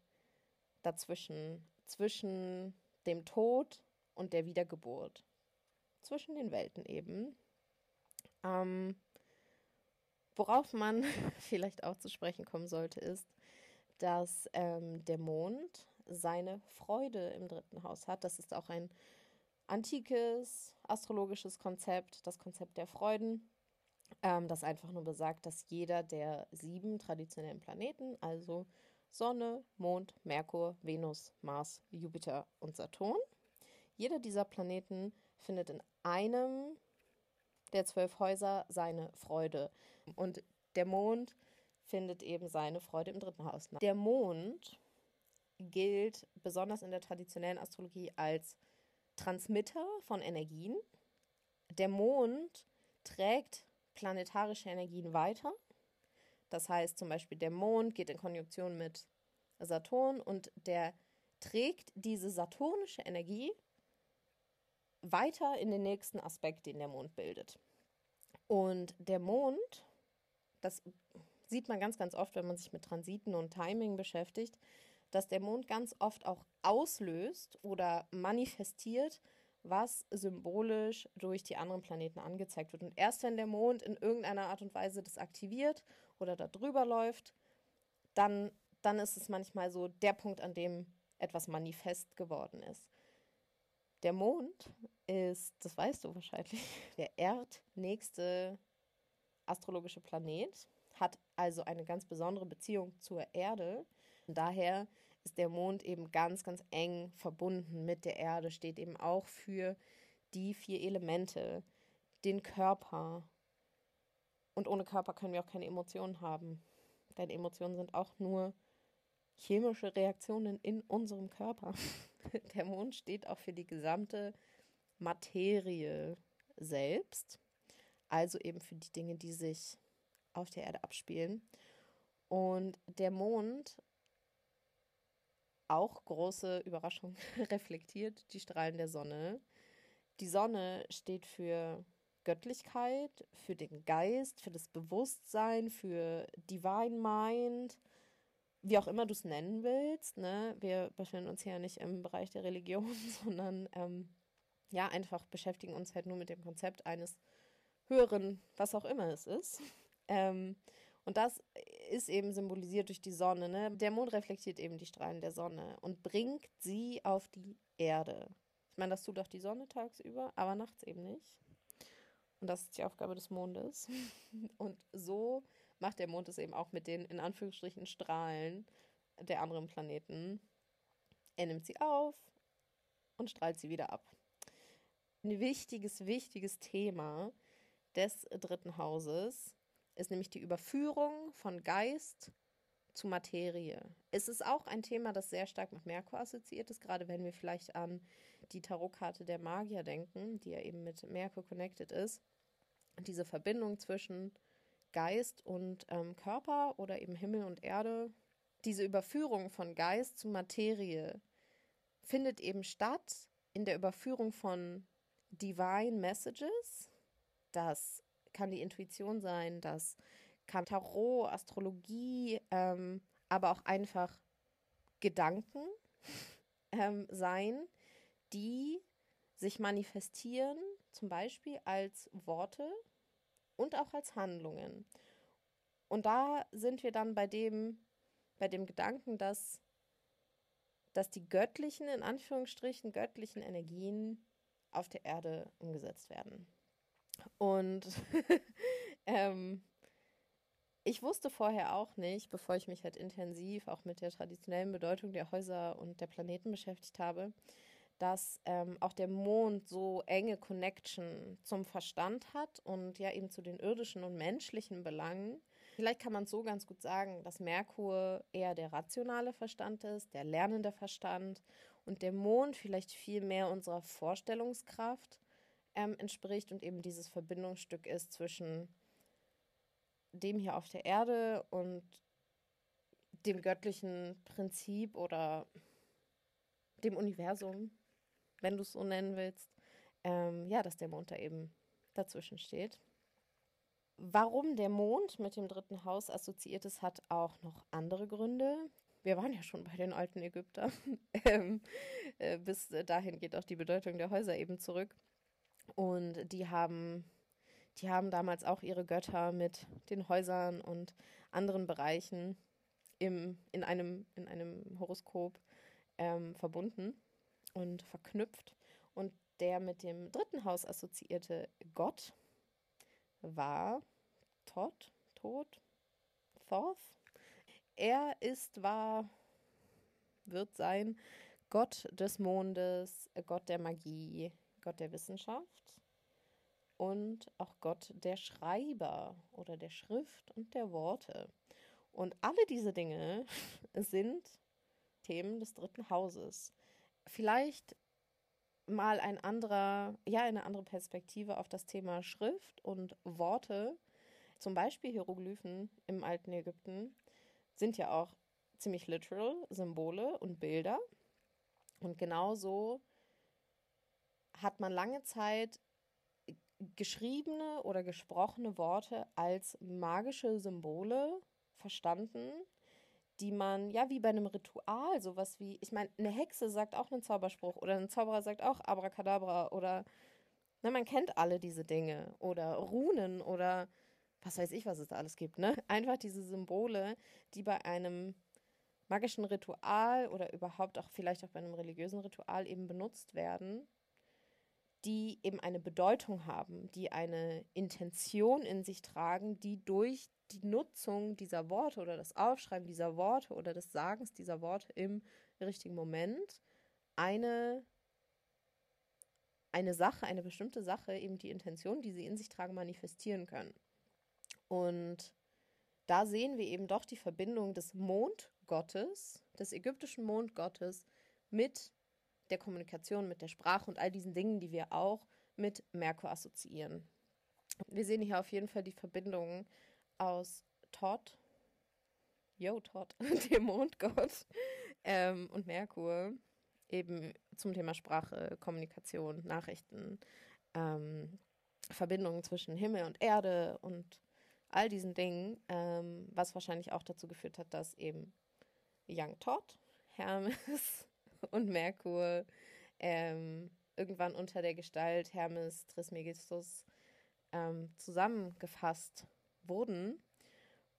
dazwischen, zwischen dem Tod und der Wiedergeburt. Zwischen den Welten eben. Ähm, worauf man <laughs> vielleicht auch zu sprechen kommen sollte, ist, dass ähm, der Mond seine Freude im dritten Haus hat. Das ist auch ein antikes astrologisches Konzept, das Konzept der Freuden, ähm, das einfach nur besagt, dass jeder der sieben traditionellen Planeten, also Sonne, Mond, Merkur, Venus, Mars, Jupiter und Saturn, jeder dieser Planeten findet in einem der zwölf Häuser seine Freude. Und der Mond findet eben seine Freude im dritten Haus. Der Mond gilt besonders in der traditionellen Astrologie als Transmitter von Energien. Der Mond trägt planetarische Energien weiter. Das heißt zum Beispiel, der Mond geht in Konjunktion mit Saturn und der trägt diese saturnische Energie weiter in den nächsten Aspekt, den der Mond bildet. Und der Mond, das sieht man ganz, ganz oft, wenn man sich mit Transiten und Timing beschäftigt, dass der Mond ganz oft auch auslöst oder manifestiert, was symbolisch durch die anderen Planeten angezeigt wird. Und erst wenn der Mond in irgendeiner Art und Weise das aktiviert oder da drüber läuft, dann, dann ist es manchmal so der Punkt, an dem etwas manifest geworden ist. Der Mond ist, das weißt du wahrscheinlich, <laughs> der erdnächste astrologische Planet, hat also eine ganz besondere Beziehung zur Erde. Daher ist der Mond eben ganz, ganz eng verbunden mit der Erde, steht eben auch für die vier Elemente, den Körper. Und ohne Körper können wir auch keine Emotionen haben. Denn Emotionen sind auch nur chemische Reaktionen in unserem Körper. <laughs> Der Mond steht auch für die gesamte Materie selbst, also eben für die Dinge, die sich auf der Erde abspielen. Und der Mond, auch große Überraschung, <laughs> reflektiert die Strahlen der Sonne. Die Sonne steht für Göttlichkeit, für den Geist, für das Bewusstsein, für Divine Mind, wie auch immer du es nennen willst. Ne? Wir befinden uns hier nicht im Bereich der Religion, <laughs> sondern ähm, ja, einfach beschäftigen uns halt nur mit dem Konzept eines höheren, was auch immer es ist. Ähm, und das ist eben symbolisiert durch die Sonne. Ne? Der Mond reflektiert eben die Strahlen der Sonne und bringt sie auf die Erde. Ich meine, das tut auch die Sonne tagsüber, aber nachts eben nicht. Und das ist die Aufgabe des Mondes. <laughs> Und so macht der Mond es eben auch mit den in Anführungsstrichen Strahlen der anderen Planeten. Er nimmt sie auf und strahlt sie wieder ab. Ein wichtiges, wichtiges Thema des dritten Hauses ist nämlich die Überführung von Geist zu Materie. Es ist auch ein Thema, das sehr stark mit Merkur assoziiert ist, gerade wenn wir vielleicht an die Tarotkarte der Magier denken, die ja eben mit Merkur connected ist. Und diese Verbindung zwischen Geist und ähm, Körper oder eben Himmel und Erde, diese Überführung von Geist zu Materie findet eben statt in der Überführung von Divine Messages. Das kann die Intuition sein, das kann Tarot, Astrologie, ähm, aber auch einfach Gedanken <laughs> ähm, sein, die sich manifestieren, zum Beispiel als Worte und auch als Handlungen. Und da sind wir dann bei dem, bei dem Gedanken, dass, dass die göttlichen, in Anführungsstrichen, göttlichen Energien auf der Erde umgesetzt werden. Und <laughs> ähm, ich wusste vorher auch nicht, bevor ich mich halt intensiv auch mit der traditionellen Bedeutung der Häuser und der Planeten beschäftigt habe, dass ähm, auch der Mond so enge Connection zum Verstand hat und ja eben zu den irdischen und menschlichen Belangen. Vielleicht kann man es so ganz gut sagen, dass Merkur eher der rationale Verstand ist, der lernende Verstand und der Mond vielleicht viel mehr unserer Vorstellungskraft ähm, entspricht und eben dieses Verbindungsstück ist zwischen dem hier auf der Erde und dem göttlichen Prinzip oder dem Universum, wenn du es so nennen willst, ähm, ja, dass der Mond da eben dazwischen steht. Warum der Mond mit dem dritten Haus assoziiert ist, hat auch noch andere Gründe. Wir waren ja schon bei den alten Ägyptern. <laughs> ähm, äh, bis dahin geht auch die Bedeutung der Häuser eben zurück. Und die haben, die haben damals auch ihre Götter mit den Häusern und anderen Bereichen im, in, einem, in einem Horoskop ähm, verbunden und verknüpft. Und der mit dem dritten Haus assoziierte Gott war Todd, Tod, Thoth. Er ist, war, wird sein Gott des Mondes, Gott der Magie, Gott der Wissenschaft und auch Gott der Schreiber oder der Schrift und der Worte. Und alle diese Dinge <laughs> sind Themen des dritten Hauses vielleicht mal ein anderer, ja, eine andere Perspektive auf das Thema Schrift und Worte. Zum Beispiel Hieroglyphen im alten Ägypten sind ja auch ziemlich literal Symbole und Bilder. Und genauso hat man lange Zeit geschriebene oder gesprochene Worte als magische Symbole verstanden, die man, ja, wie bei einem Ritual, sowas wie, ich meine, eine Hexe sagt auch einen Zauberspruch oder ein Zauberer sagt auch Abracadabra oder, ne, man kennt alle diese Dinge oder Runen oder was weiß ich, was es da alles gibt, ne? Einfach diese Symbole, die bei einem magischen Ritual oder überhaupt auch vielleicht auch bei einem religiösen Ritual eben benutzt werden, die eben eine Bedeutung haben, die eine Intention in sich tragen, die durch die Nutzung dieser Worte oder das Aufschreiben dieser Worte oder des Sagens dieser Worte im richtigen Moment eine, eine Sache, eine bestimmte Sache, eben die Intention, die sie in sich tragen, manifestieren können. Und da sehen wir eben doch die Verbindung des Mondgottes, des ägyptischen Mondgottes, mit der Kommunikation, mit der Sprache und all diesen Dingen, die wir auch mit Merkur assoziieren. Wir sehen hier auf jeden Fall die Verbindung aus Todd, Yo Todd, <laughs> dem Mondgott, ähm, und Merkur, eben zum Thema Sprache, Kommunikation, Nachrichten, ähm, Verbindungen zwischen Himmel und Erde und all diesen Dingen, ähm, was wahrscheinlich auch dazu geführt hat, dass eben Young Todd, Hermes und Merkur ähm, irgendwann unter der Gestalt Hermes Trismegistus ähm, zusammengefasst wurden.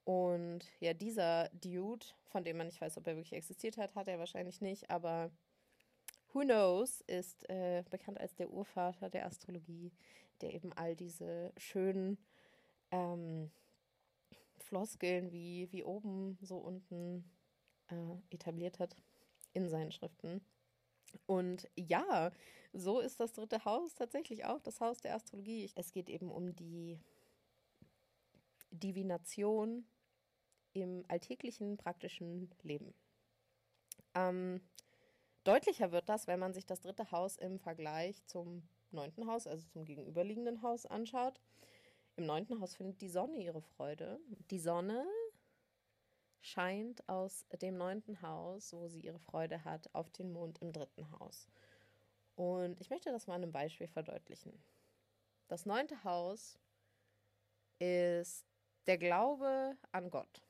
Und ja, dieser Dude, von dem man nicht weiß, ob er wirklich existiert hat, hat er wahrscheinlich nicht, aber who knows, ist äh, bekannt als der Urvater der Astrologie, der eben all diese schönen ähm, Floskeln wie, wie oben, so unten äh, etabliert hat in seinen Schriften. Und ja, so ist das dritte Haus tatsächlich auch das Haus der Astrologie. Es geht eben um die Divination im alltäglichen, praktischen Leben. Ähm, deutlicher wird das, wenn man sich das dritte Haus im Vergleich zum neunten Haus, also zum gegenüberliegenden Haus, anschaut. Im neunten Haus findet die Sonne ihre Freude. Die Sonne scheint aus dem neunten Haus, wo sie ihre Freude hat, auf den Mond im dritten Haus. Und ich möchte das mal an einem Beispiel verdeutlichen. Das neunte Haus ist der Glaube an Gott.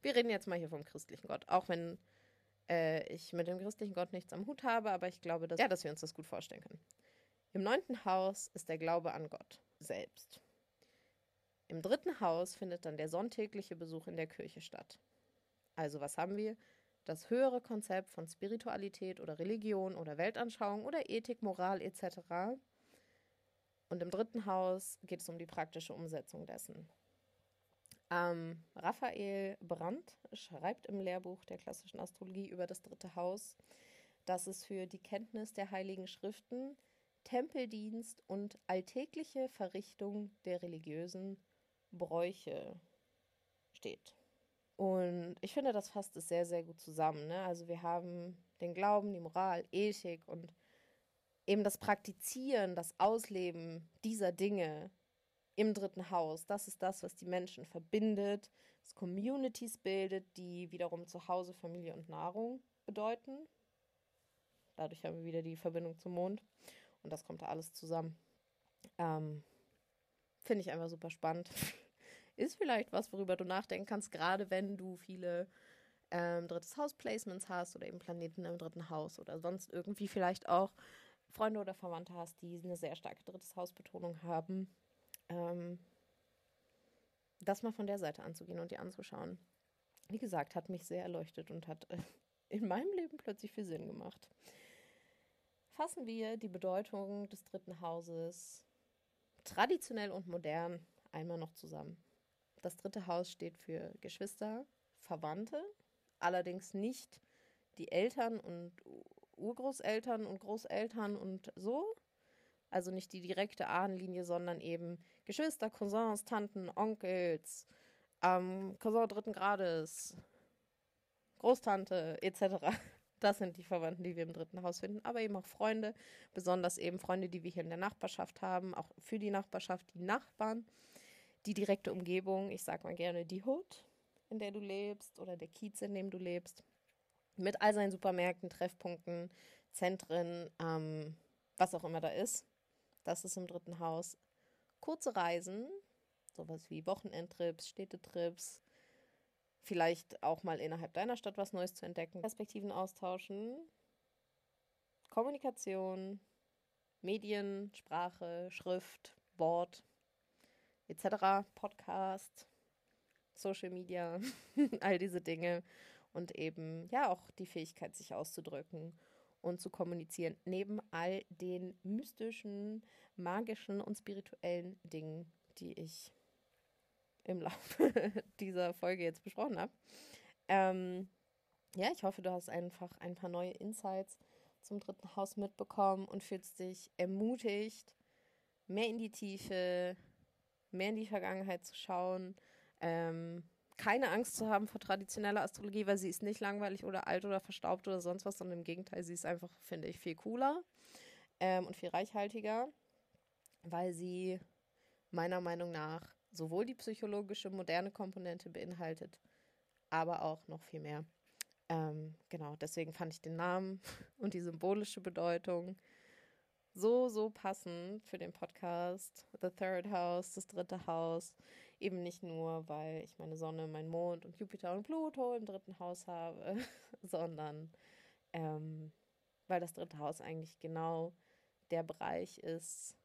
Wir reden jetzt mal hier vom christlichen Gott, auch wenn äh, ich mit dem christlichen Gott nichts am Hut habe, aber ich glaube, dass, ja, dass wir uns das gut vorstellen können. Im neunten Haus ist der Glaube an Gott selbst. Im dritten Haus findet dann der sonntägliche Besuch in der Kirche statt. Also was haben wir? Das höhere Konzept von Spiritualität oder Religion oder Weltanschauung oder Ethik, Moral etc. Und im dritten Haus geht es um die praktische Umsetzung dessen. Ähm, Raphael Brandt schreibt im Lehrbuch der klassischen Astrologie über das dritte Haus, dass es für die Kenntnis der heiligen Schriften, Tempeldienst und alltägliche Verrichtung der religiösen Bräuche steht. Und ich finde, das fasst es sehr, sehr gut zusammen. Ne? Also wir haben den Glauben, die Moral, Ethik und eben das Praktizieren, das Ausleben dieser Dinge im dritten Haus. Das ist das, was die Menschen verbindet, das Communities bildet, die wiederum zu Hause, Familie und Nahrung bedeuten. Dadurch haben wir wieder die Verbindung zum Mond. Und das kommt da alles zusammen. Ähm, Finde ich einfach super spannend. <laughs> ist vielleicht was, worüber du nachdenken kannst, gerade wenn du viele ähm, drittes Haus-Placements hast oder eben Planeten im dritten Haus oder sonst irgendwie vielleicht auch Freunde oder Verwandte hast, die eine sehr starke drittes Haus-Betonung haben. Ähm, das mal von der Seite anzugehen und dir anzuschauen. Wie gesagt, hat mich sehr erleuchtet und hat äh, <laughs> in meinem Leben plötzlich viel Sinn gemacht. Fassen wir die Bedeutung des dritten Hauses traditionell und modern einmal noch zusammen. Das dritte Haus steht für Geschwister, Verwandte, allerdings nicht die Eltern und Urgroßeltern und Großeltern und so. Also nicht die direkte Ahnenlinie, sondern eben Geschwister, Cousins, Tanten, Onkels, ähm, Cousin dritten Grades, Großtante etc. Das sind die Verwandten, die wir im dritten Haus finden, aber eben auch Freunde, besonders eben Freunde, die wir hier in der Nachbarschaft haben, auch für die Nachbarschaft, die Nachbarn die direkte Umgebung, ich sag mal gerne die Hood, in der du lebst oder der Kiez, in dem du lebst, mit all seinen Supermärkten, Treffpunkten, Zentren, ähm, was auch immer da ist. Das ist im dritten Haus. Kurze Reisen, sowas wie Wochenendtrips, Städtetrips, vielleicht auch mal innerhalb deiner Stadt was Neues zu entdecken, Perspektiven austauschen, Kommunikation, Medien, Sprache, Schrift, Wort, etc., Podcast, Social Media, <laughs> all diese Dinge und eben ja auch die Fähigkeit, sich auszudrücken und zu kommunizieren, neben all den mystischen, magischen und spirituellen Dingen, die ich im Laufe <laughs> dieser Folge jetzt besprochen habe. Ähm, ja, ich hoffe, du hast einfach ein paar neue Insights zum dritten Haus mitbekommen und fühlst dich ermutigt, mehr in die Tiefe, mehr in die Vergangenheit zu schauen, ähm, keine Angst zu haben vor traditioneller Astrologie, weil sie ist nicht langweilig oder alt oder verstaubt oder sonst was, sondern im Gegenteil, sie ist einfach, finde ich, viel cooler ähm, und viel reichhaltiger, weil sie meiner Meinung nach sowohl die psychologische moderne Komponente beinhaltet, aber auch noch viel mehr. Ähm, genau, deswegen fand ich den Namen <laughs> und die symbolische Bedeutung so, so passend für den Podcast. The Third House, das dritte Haus. Eben nicht nur, weil ich meine Sonne, mein Mond und Jupiter und Pluto im dritten Haus habe, <laughs> sondern ähm, weil das dritte Haus eigentlich genau der Bereich ist,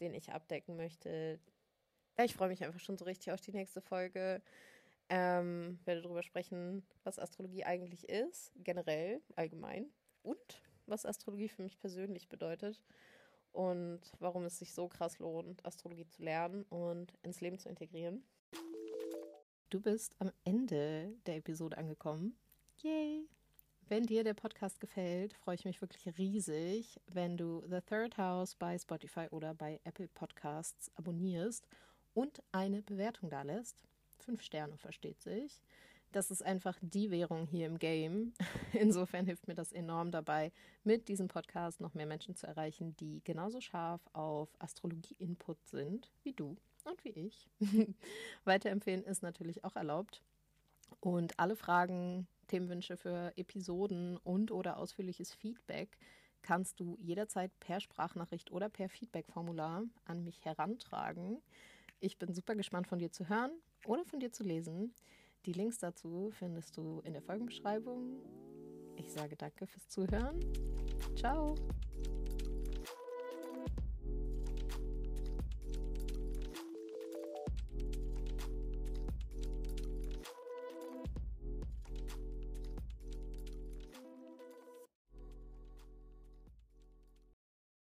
den ich abdecken möchte. Ja, ich freue mich einfach schon so richtig auf die nächste Folge. Ähm, werde darüber sprechen, was Astrologie eigentlich ist, generell, allgemein. Und was Astrologie für mich persönlich bedeutet und warum es sich so krass lohnt, Astrologie zu lernen und ins Leben zu integrieren. Du bist am Ende der Episode angekommen. Yay! Wenn dir der Podcast gefällt, freue ich mich wirklich riesig, wenn du The Third House bei Spotify oder bei Apple Podcasts abonnierst und eine Bewertung da lässt. Fünf Sterne versteht sich das ist einfach die Währung hier im Game. <laughs> Insofern hilft mir das enorm dabei, mit diesem Podcast noch mehr Menschen zu erreichen, die genauso scharf auf Astrologie-Input sind wie du und wie ich. <laughs> Weiterempfehlen ist natürlich auch erlaubt. Und alle Fragen, Themenwünsche für Episoden und oder ausführliches Feedback kannst du jederzeit per Sprachnachricht oder per Feedback-Formular an mich herantragen. Ich bin super gespannt von dir zu hören oder von dir zu lesen. Die Links dazu findest du in der Folgenbeschreibung. Ich sage danke fürs Zuhören. Ciao.